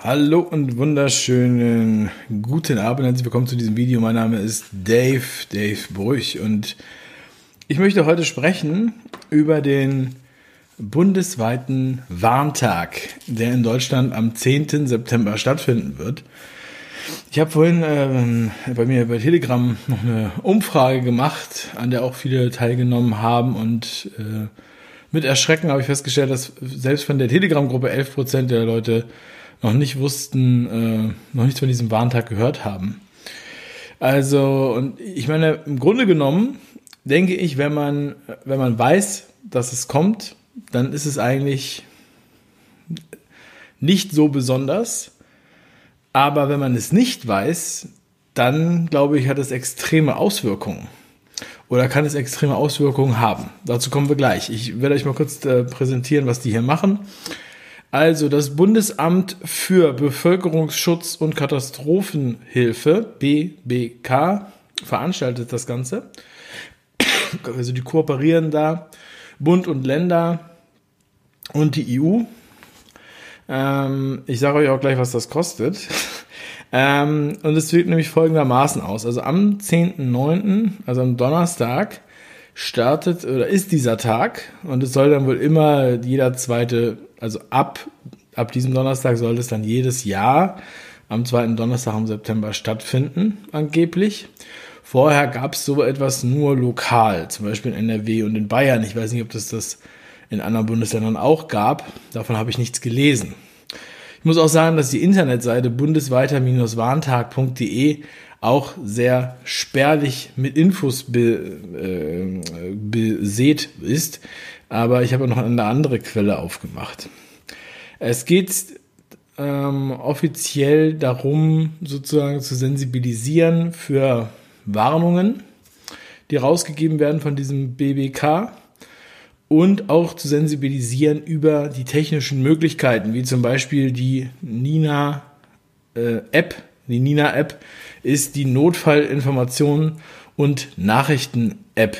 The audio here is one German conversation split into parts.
Hallo und wunderschönen guten Abend. Herzlich willkommen zu diesem Video. Mein Name ist Dave, Dave Brüch und ich möchte heute sprechen über den bundesweiten Warntag, der in Deutschland am 10. September stattfinden wird. Ich habe vorhin äh, bei mir bei Telegram noch eine Umfrage gemacht, an der auch viele teilgenommen haben und äh, mit Erschrecken habe ich festgestellt, dass selbst von der Telegram-Gruppe 11% der Leute noch nicht wussten, äh, noch nichts von diesem Warntag gehört haben. Also, und ich meine, im Grunde genommen denke ich, wenn man, wenn man weiß, dass es kommt, dann ist es eigentlich nicht so besonders. Aber wenn man es nicht weiß, dann glaube ich, hat es extreme Auswirkungen. Oder kann es extreme Auswirkungen haben. Dazu kommen wir gleich. Ich werde euch mal kurz äh, präsentieren, was die hier machen. Also das Bundesamt für Bevölkerungsschutz und Katastrophenhilfe, BBK, veranstaltet das Ganze. Also die kooperieren da, Bund und Länder und die EU. Ähm, ich sage euch auch gleich, was das kostet. ähm, und es sieht nämlich folgendermaßen aus. Also am 10.9., also am Donnerstag, startet oder ist dieser Tag und es soll dann wohl immer jeder zweite, also ab, ab diesem Donnerstag soll es dann jedes Jahr am zweiten Donnerstag im September stattfinden, angeblich. Vorher gab es so etwas nur lokal, zum Beispiel in NRW und in Bayern. Ich weiß nicht, ob das das in anderen Bundesländern auch gab. Davon habe ich nichts gelesen. Ich muss auch sagen, dass die Internetseite bundesweiter-warntag.de auch sehr spärlich mit Infos be, äh, besät ist. Aber ich habe noch eine andere Quelle aufgemacht. Es geht ähm, offiziell darum, sozusagen zu sensibilisieren für Warnungen, die rausgegeben werden von diesem BBK und auch zu sensibilisieren über die technischen Möglichkeiten, wie zum Beispiel die Nina äh, die Nina App, ist die Notfallinformation und Nachrichten-App,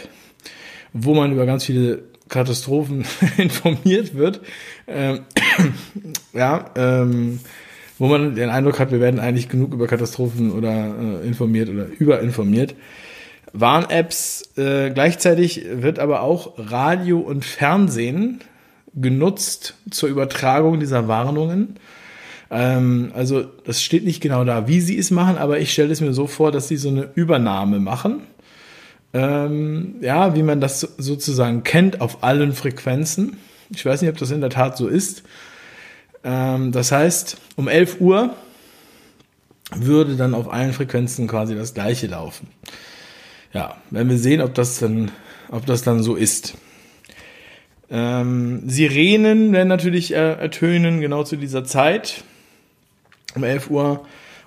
wo man über ganz viele Katastrophen informiert wird. Ähm, ja, ähm, wo man den Eindruck hat, wir werden eigentlich genug über Katastrophen oder äh, informiert oder überinformiert. Warn-Apps, äh, gleichzeitig wird aber auch Radio und Fernsehen genutzt zur Übertragung dieser Warnungen. Ähm, also das steht nicht genau da, wie sie es machen, aber ich stelle es mir so vor, dass sie so eine Übernahme machen. Ähm, ja, wie man das sozusagen kennt auf allen Frequenzen. Ich weiß nicht, ob das in der Tat so ist. Ähm, das heißt, um 11 Uhr würde dann auf allen Frequenzen quasi das gleiche laufen. Ja, wenn wir sehen, ob das dann, ob das dann so ist. Ähm, Sirenen werden natürlich äh, ertönen, genau zu dieser Zeit um 11 Uhr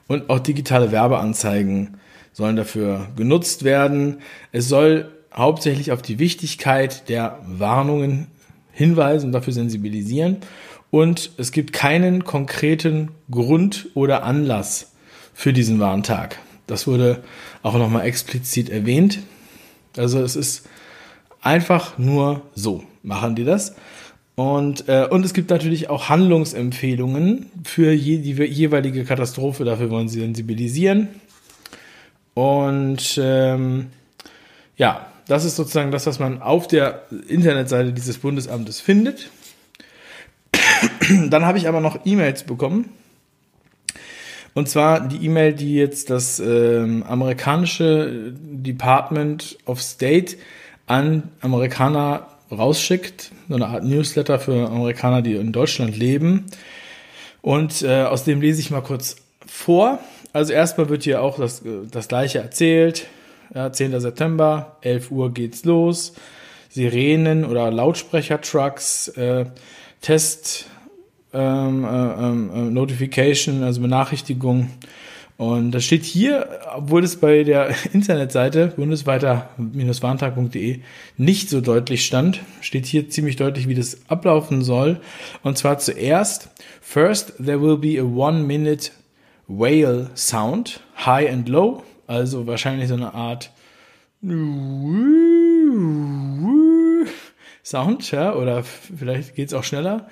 und auch digitale Werbeanzeigen sollen dafür genutzt werden. Es soll hauptsächlich auf die Wichtigkeit der Warnungen hinweisen und dafür sensibilisieren. Und es gibt keinen konkreten Grund oder Anlass für diesen Warntag. Das wurde auch nochmal explizit erwähnt. Also es ist einfach nur so, machen die das. Und, äh, und es gibt natürlich auch Handlungsempfehlungen für je, die jeweilige Katastrophe. Dafür wollen sie sensibilisieren. Und ähm, ja, das ist sozusagen das, was man auf der Internetseite dieses Bundesamtes findet. Dann habe ich aber noch E-Mails bekommen. Und zwar die E-Mail, die jetzt das ähm, amerikanische Department of State an Amerikaner rausschickt, so eine Art Newsletter für Amerikaner, die in Deutschland leben. Und äh, aus dem lese ich mal kurz vor. Also erstmal wird hier auch das, das gleiche erzählt. Ja, 10. September, 11 Uhr geht's los. Sirenen oder Lautsprecher-Trucks, äh, Test, ähm, äh, ähm, äh, Notification, also Benachrichtigung und das steht hier, obwohl es bei der Internetseite bundesweiter-warntag.de nicht so deutlich stand, steht hier ziemlich deutlich, wie das ablaufen soll. Und zwar zuerst, first there will be a one minute whale sound, high and low, also wahrscheinlich so eine Art Sound, ja, oder vielleicht geht es auch schneller,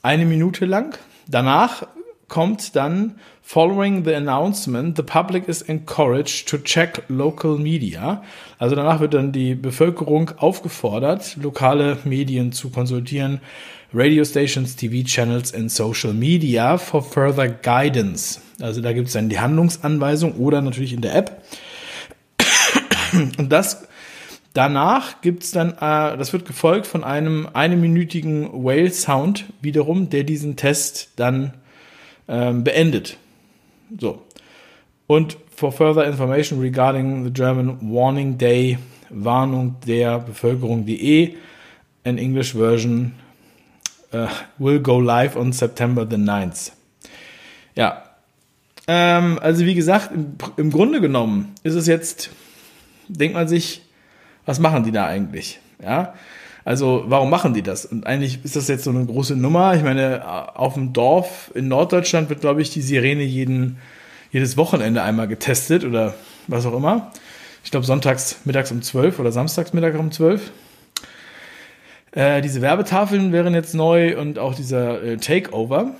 eine Minute lang. Danach kommt dann Following the announcement, the public is encouraged to check local media. Also danach wird dann die Bevölkerung aufgefordert, lokale Medien zu konsultieren, Radio Stations, TV Channels and Social Media for further guidance. Also da gibt es dann die Handlungsanweisung oder natürlich in der App. Und das danach gibt es dann, äh, das wird gefolgt von einem einminütigen Whale Sound wiederum, der diesen Test dann ähm, beendet. So. Und for further information regarding the German Warning Day, Warnung der Bevölkerung.de, an English version uh, will go live on September the 9th. Ja. Ähm, also wie gesagt, im, im Grunde genommen ist es jetzt, denkt man sich, was machen die da eigentlich? Ja. Also warum machen die das? Und eigentlich ist das jetzt so eine große Nummer. Ich meine, auf dem Dorf in Norddeutschland wird, glaube ich, die Sirene jeden, jedes Wochenende einmal getestet oder was auch immer. Ich glaube, sonntags mittags um 12 oder samstags mittags um 12. Äh, diese Werbetafeln wären jetzt neu und auch dieser äh, Takeover.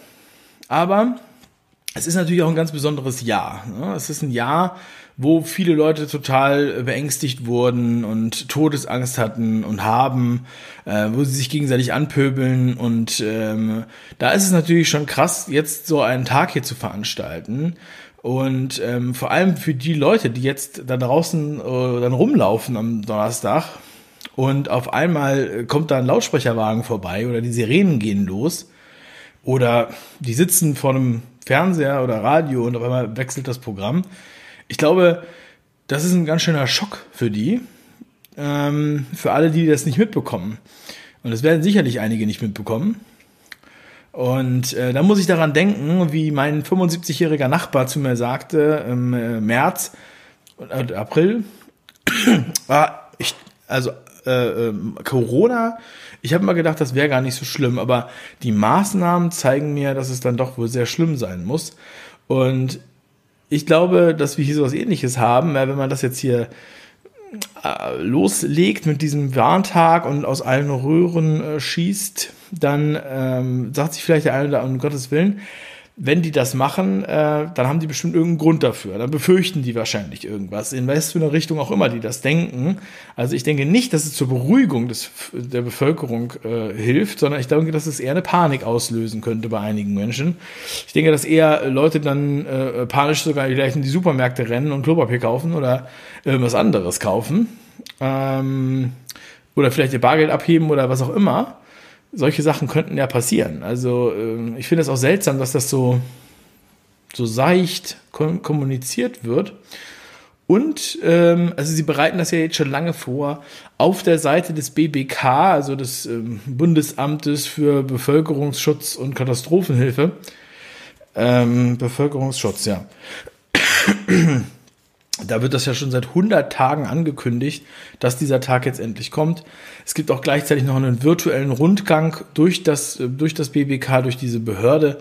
Aber es ist natürlich auch ein ganz besonderes Jahr. Ne? Es ist ein Jahr, wo viele Leute total beängstigt wurden und Todesangst hatten und haben, äh, wo sie sich gegenseitig anpöbeln. Und ähm, da ist es natürlich schon krass, jetzt so einen Tag hier zu veranstalten. Und ähm, vor allem für die Leute, die jetzt da draußen äh, dann rumlaufen am Donnerstag und auf einmal kommt da ein Lautsprecherwagen vorbei oder die Sirenen gehen los oder die sitzen vor einem Fernseher oder Radio und auf einmal wechselt das Programm ich glaube, das ist ein ganz schöner Schock für die, ähm, für alle, die das nicht mitbekommen. Und das werden sicherlich einige nicht mitbekommen. Und äh, da muss ich daran denken, wie mein 75-jähriger Nachbar zu mir sagte im äh, März und äh, April, ah, ich, also äh, ähm, Corona, ich habe mal gedacht, das wäre gar nicht so schlimm, aber die Maßnahmen zeigen mir, dass es dann doch wohl sehr schlimm sein muss. Und ich glaube, dass wir hier sowas ähnliches haben, wenn man das jetzt hier äh, loslegt mit diesem Warntag und aus allen Röhren äh, schießt, dann ähm, sagt sich vielleicht der eine oder andere, um Gottes Willen, wenn die das machen, äh, dann haben die bestimmt irgendeinen Grund dafür. Dann befürchten die wahrscheinlich irgendwas, in was für eine Richtung auch immer die das denken. Also ich denke nicht, dass es zur Beruhigung des, der Bevölkerung äh, hilft, sondern ich denke, dass es eher eine Panik auslösen könnte bei einigen Menschen. Ich denke, dass eher Leute dann äh, panisch sogar vielleicht in die Supermärkte rennen und Klopapier kaufen oder irgendwas anderes kaufen. Ähm, oder vielleicht ihr Bargeld abheben oder was auch immer solche Sachen könnten ja passieren. Also ähm, ich finde es auch seltsam, dass das so, so seicht kommuniziert wird. Und ähm, also sie bereiten das ja jetzt schon lange vor auf der Seite des BBK, also des ähm, Bundesamtes für Bevölkerungsschutz und Katastrophenhilfe. Ähm, Bevölkerungsschutz, ja. Da wird das ja schon seit 100 Tagen angekündigt, dass dieser Tag jetzt endlich kommt. Es gibt auch gleichzeitig noch einen virtuellen Rundgang durch das, durch das BBK, durch diese Behörde.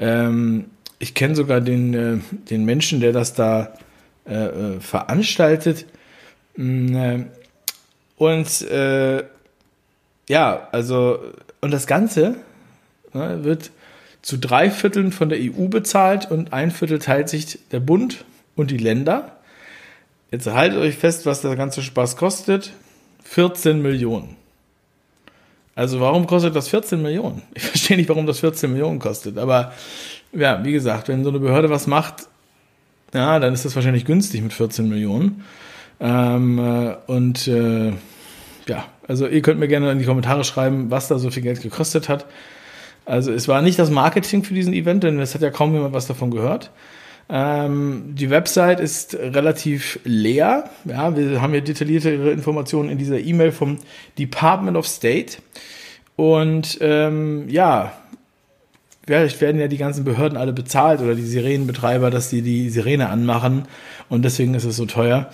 Ähm, ich kenne sogar den, äh, den Menschen, der das da äh, äh veranstaltet. Mm, äh, und äh, ja, also, und das Ganze ne, wird zu drei Vierteln von der EU bezahlt und ein Viertel teilt sich der Bund und die Länder. Jetzt haltet euch fest, was der ganze Spaß kostet. 14 Millionen. Also warum kostet das 14 Millionen? Ich verstehe nicht, warum das 14 Millionen kostet. Aber ja, wie gesagt, wenn so eine Behörde was macht, ja, dann ist das wahrscheinlich günstig mit 14 Millionen. Ähm, äh, und äh, ja, also ihr könnt mir gerne in die Kommentare schreiben, was da so viel Geld gekostet hat. Also es war nicht das Marketing für diesen Event, denn es hat ja kaum jemand was davon gehört. Ähm, die Website ist relativ leer. Ja, wir haben ja detailliertere Informationen in dieser E-Mail vom Department of State. Und ähm, ja, vielleicht werden ja die ganzen Behörden alle bezahlt oder die Sirenenbetreiber, dass sie die Sirene anmachen und deswegen ist es so teuer.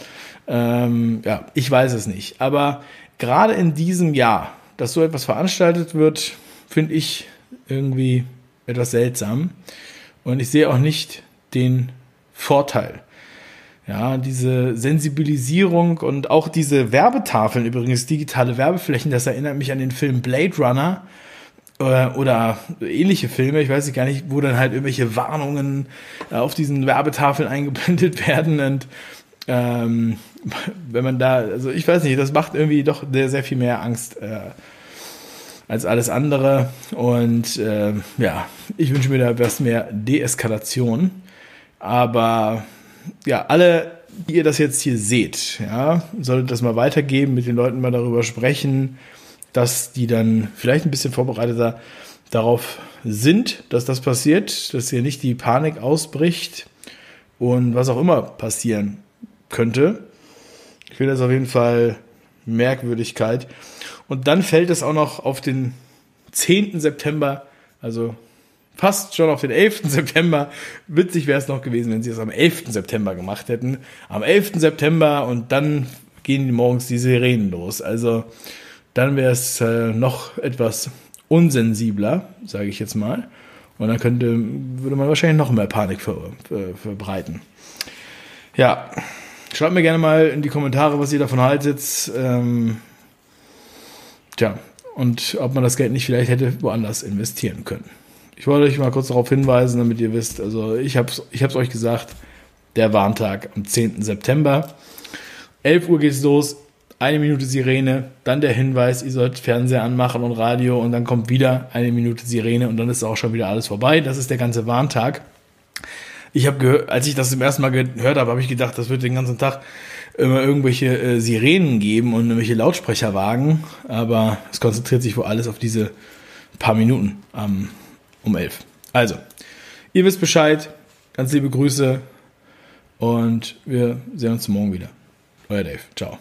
Ähm, ja, ich weiß es nicht. Aber gerade in diesem Jahr, dass so etwas veranstaltet wird, finde ich irgendwie etwas seltsam. Und ich sehe auch nicht den Vorteil. Ja, diese Sensibilisierung und auch diese Werbetafeln, übrigens digitale Werbeflächen, das erinnert mich an den Film Blade Runner. oder, oder ähnliche Filme, ich weiß gar nicht, wo dann halt irgendwelche Warnungen äh, auf diesen Werbetafeln eingeblendet werden und ähm, wenn man da, also ich weiß nicht, das macht irgendwie doch sehr, sehr viel mehr Angst äh, als alles andere und äh, ja, ich wünsche mir da etwas mehr Deeskalation, aber ja, alle, die ihr das jetzt hier seht, ja, solltet das mal weitergeben, mit den Leuten mal darüber sprechen, dass die dann vielleicht ein bisschen vorbereiteter darauf sind, dass das passiert, dass hier nicht die Panik ausbricht und was auch immer passieren könnte. Ich finde das auf jeden Fall Merkwürdigkeit. Und dann fällt es auch noch auf den 10. September, also fast schon auf den 11. September. Witzig wäre es noch gewesen, wenn sie es am 11. September gemacht hätten. Am 11. September und dann gehen morgens die Sirenen los. Also dann wäre es äh, noch etwas unsensibler, sage ich jetzt mal. Und dann könnte, würde man wahrscheinlich noch mehr Panik ver, ver, verbreiten. Ja, schreibt mir gerne mal in die Kommentare, was ihr davon haltet. Ähm, tja, und ob man das Geld nicht vielleicht hätte woanders investieren können. Ich wollte euch mal kurz darauf hinweisen, damit ihr wisst, also ich habe es ich euch gesagt, der Warntag am 10. September. 11 Uhr geht es los, eine Minute Sirene, dann der Hinweis, ihr sollt Fernseher anmachen und Radio und dann kommt wieder eine Minute Sirene und dann ist auch schon wieder alles vorbei. Das ist der ganze Warntag. Ich habe gehört, als ich das zum ersten Mal gehört habe, habe ich gedacht, das wird den ganzen Tag immer irgendwelche äh, Sirenen geben und irgendwelche Lautsprecherwagen, aber es konzentriert sich wohl alles auf diese paar Minuten ähm, um elf. Also, ihr wisst Bescheid, ganz liebe Grüße und wir sehen uns morgen wieder. Euer Dave, ciao.